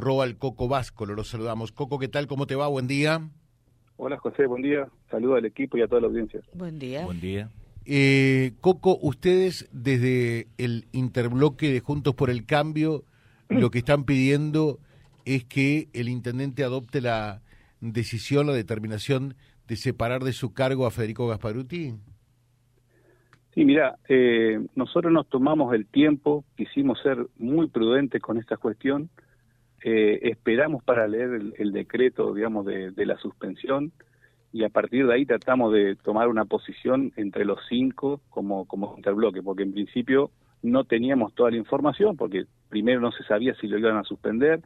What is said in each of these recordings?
Roal Coco Vasco, lo saludamos. Coco, ¿qué tal? ¿Cómo te va? Buen día. Hola José, buen día. Saludo al equipo y a toda la audiencia. Buen día. Buen día. Eh, Coco, ustedes desde el interbloque de Juntos por el Cambio lo que están pidiendo es que el intendente adopte la decisión, la determinación de separar de su cargo a Federico Gasparuti. Sí, mira, eh, nosotros nos tomamos el tiempo, quisimos ser muy prudentes con esta cuestión, eh, esperamos para leer el, decreto, digamos, de, la suspensión y a partir de ahí tratamos de tomar una posición entre los cinco como, como interbloque, porque en principio no teníamos toda la información, porque primero no se sabía si lo iban a suspender,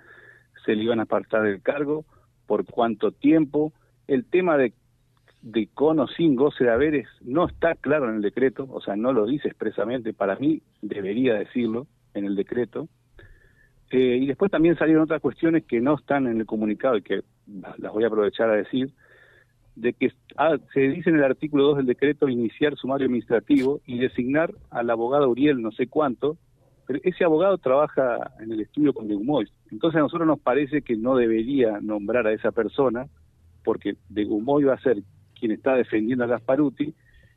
se le iban a apartar del cargo, por cuánto tiempo. El tema de de con o sin goce de haberes no está claro en el decreto, o sea, no lo dice expresamente, para mí debería decirlo en el decreto. Eh, y después también salieron otras cuestiones que no están en el comunicado y que las voy a aprovechar a decir, de que ah, se dice en el artículo 2 del decreto iniciar sumario administrativo y designar al abogado Uriel no sé cuánto, pero ese abogado trabaja en el estudio con Degumoy. Entonces a nosotros nos parece que no debería nombrar a esa persona, porque Degumoy va a ser quien está defendiendo a Gasparuti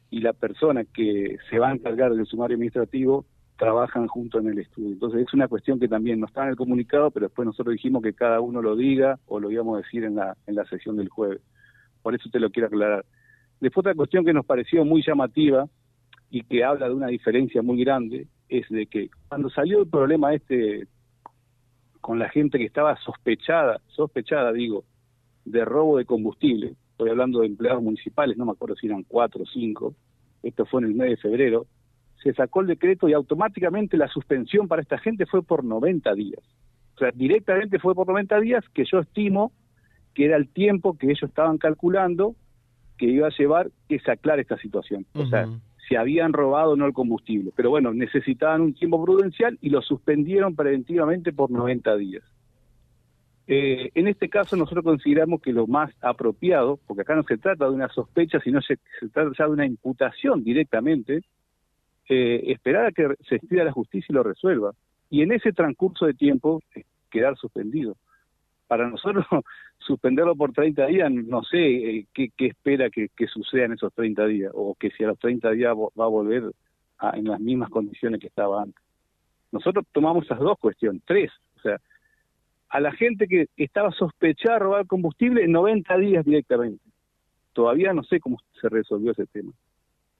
y la persona que se va a encargar del sumario administrativo trabajan junto en el estudio. Entonces es una cuestión que también no está en el comunicado, pero después nosotros dijimos que cada uno lo diga o lo íbamos a decir en la, en la sesión del jueves. Por eso te lo quiero aclarar. Después otra cuestión que nos pareció muy llamativa y que habla de una diferencia muy grande es de que cuando salió el problema este con la gente que estaba sospechada, sospechada digo, de robo de combustible, estoy hablando de empleados municipales, no me acuerdo si eran cuatro o cinco, esto fue en el mes de febrero, se sacó el decreto y automáticamente la suspensión para esta gente fue por 90 días. O sea, directamente fue por 90 días que yo estimo que era el tiempo que ellos estaban calculando que iba a llevar que se aclare esta situación. O sea, si habían robado o no el combustible. Pero bueno, necesitaban un tiempo prudencial y lo suspendieron preventivamente por 90 días. Eh, en este caso nosotros consideramos que lo más apropiado, porque acá no se trata de una sospecha, sino se, trata ya de una imputación directamente, eh, esperar a que se estire la justicia y lo resuelva. Y en ese transcurso de tiempo, eh, quedar suspendido. Para nosotros, suspenderlo por 30 días, no sé qué, espera que, suceda en esos 30 días, o que si a los 30 días va a volver en las mismas condiciones que estaba antes. Nosotros tomamos esas dos cuestiones, tres, o sea, a la gente que estaba sospechada de robar combustible en 90 días directamente. Todavía no sé cómo se resolvió ese tema.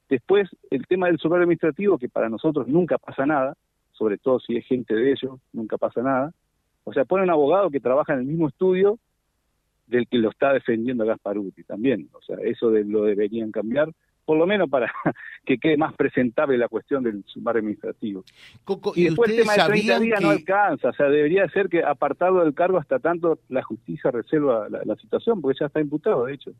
Después, el tema del sumario administrativo, que para nosotros nunca pasa nada, sobre todo si es gente de ellos, nunca pasa nada. O sea, pone un abogado que trabaja en el mismo estudio del que lo está defendiendo Gasparuti también. O sea, eso lo deberían cambiar por lo menos para que quede más presentable la cuestión del sumario administrativo. y, después el tema de 30 días no alcanza, o sea, debería ser que apartado del cargo hasta tanto la justicia resuelva la, situación, porque ya está imputado, de hecho.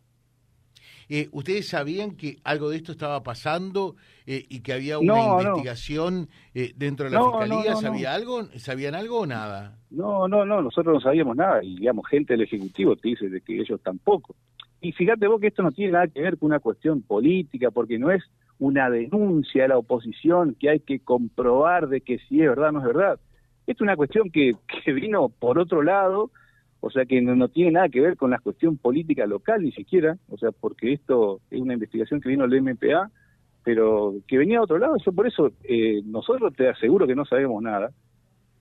Eh, ¿Ustedes sabían que algo de esto estaba pasando eh, y que había una investigación eh, dentro de la fiscalía? ¿Sabía algo? ¿Sabían algo o nada? No, no, no, nosotros no sabíamos nada y digamos gente del ejecutivo te dice de que ellos tampoco. Y fíjate vos que esto no tiene nada que ver con una cuestión política, porque no es una denuncia de la oposición que hay que comprobar de que si es verdad o no es verdad. Esto es una cuestión que, que vino por otro lado, o sea que no, tiene nada que ver con la cuestión política local ni siquiera, o sea, porque esto es una investigación que vino del MPA, pero que venía de otro lado, yo por eso eh, nosotros te aseguro que no sabemos nada,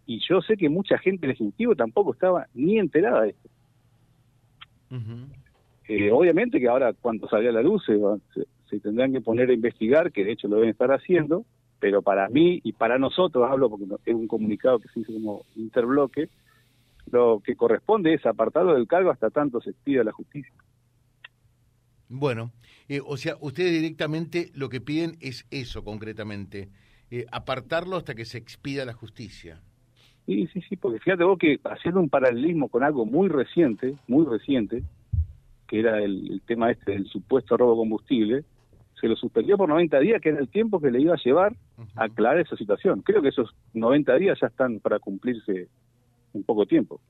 y yo sé que mucha gente del Ejecutivo tampoco estaba ni enterada de esto. Eh, obviamente que ahora cuando salga a la luz se, tendrán que poner a investigar, que de hecho lo deben estar haciendo, pero para mí y para nosotros, hablo porque es un comunicado que se hizo como interbloque, lo que corresponde es apartarlo del cargo hasta tanto se expida la justicia. Bueno, eh, o sea, ustedes directamente lo que piden es eso concretamente, eh, apartarlo hasta que se expida la justicia. Sí, sí, sí, porque fíjate vos que haciendo un paralelismo con algo muy reciente, muy reciente, que era el, tema este del supuesto robo de combustible, se lo suspendió por 90 días, que era el tiempo que le iba a llevar a aclarar esa situación. Creo que esos 90 días ya están para cumplirse en poco tiempo.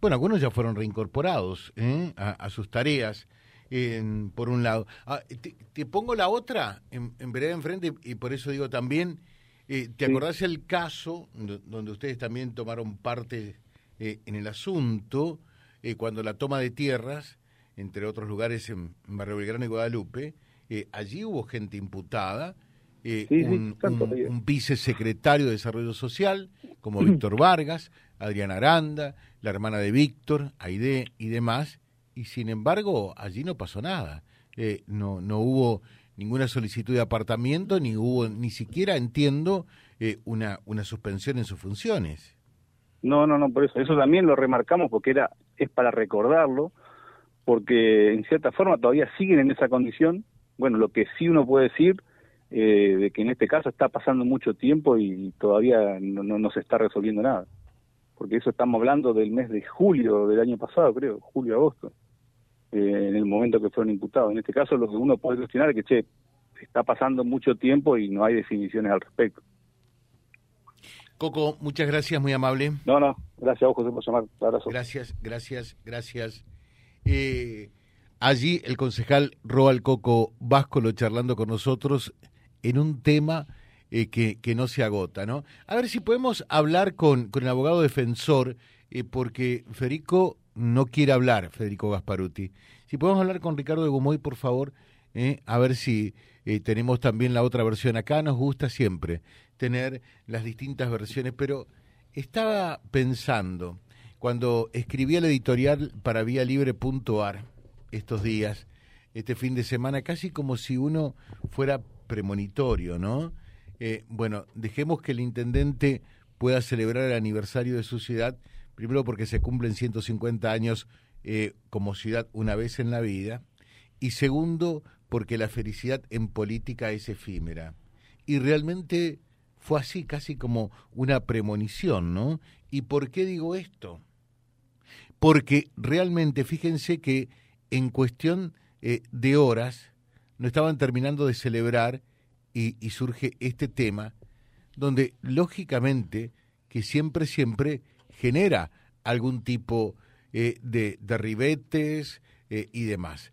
Bueno, algunos ya fueron reincorporados ¿eh? a, sus tareas, por un lado. Ah, te, pongo la otra en, en vereda enfrente y por eso digo también, eh, ¿te acordás el caso donde ustedes también tomaron parte en el asunto cuando la toma de tierras, entre otros lugares en, Barrio Belgrano y Guadalupe, allí hubo gente imputada, un, un, vicesecretario de Desarrollo Social, como Víctor Vargas, Adriana Aranda, la hermana de Víctor, Aide y demás, y sin embargo allí no pasó nada. Eh, no, no hubo ninguna solicitud de apartamiento, ni hubo, ni siquiera entiendo, eh, una, una suspensión en sus funciones. No, no, no, por eso. Eso también lo remarcamos porque era, es para recordarlo, porque en cierta forma todavía siguen en esa condición. Bueno, lo que sí uno puede decir eh, de que en este caso está pasando mucho tiempo y todavía no, no, se está resolviendo nada. Porque eso estamos hablando del mes de julio del año pasado, creo, julio-agosto, eh, en el momento que fueron imputados. En este caso lo que uno puede cuestionar es que, che, está pasando mucho tiempo y no hay definiciones al respecto. Coco, muchas gracias, muy amable. No, no, gracias a vos, José, por llamar. Abrazo. Gracias, gracias, gracias. Eh, allí el concejal Roal Coco Váscolo charlando con nosotros en un tema eh, que, que, no se agota, ¿no? A ver si podemos hablar con, con el abogado defensor, eh, porque Federico no quiere hablar, Federico Gasparuti. Si podemos hablar con Ricardo de Gumoy, por favor, eh, a ver si tenemos también la otra versión. Acá nos gusta siempre tener las distintas versiones, pero estaba pensando, cuando escribí el editorial para vialibre.ar estos días, este fin de semana, casi como si uno fuera premonitorio, ¿no? Eh, bueno, dejemos que el intendente pueda celebrar el aniversario de su ciudad, primero porque se cumplen 150 años eh, como ciudad una vez en la vida, y segundo porque la felicidad en política es efímera. Y realmente fue así, casi como una premonición, ¿no? ¿Y por qué digo esto? Porque realmente, fíjense que en cuestión eh, de horas, no estaban terminando de celebrar y, surge este tema donde lógicamente que siempre, siempre genera algún tipo eh, de, de, ribetes eh, y demás.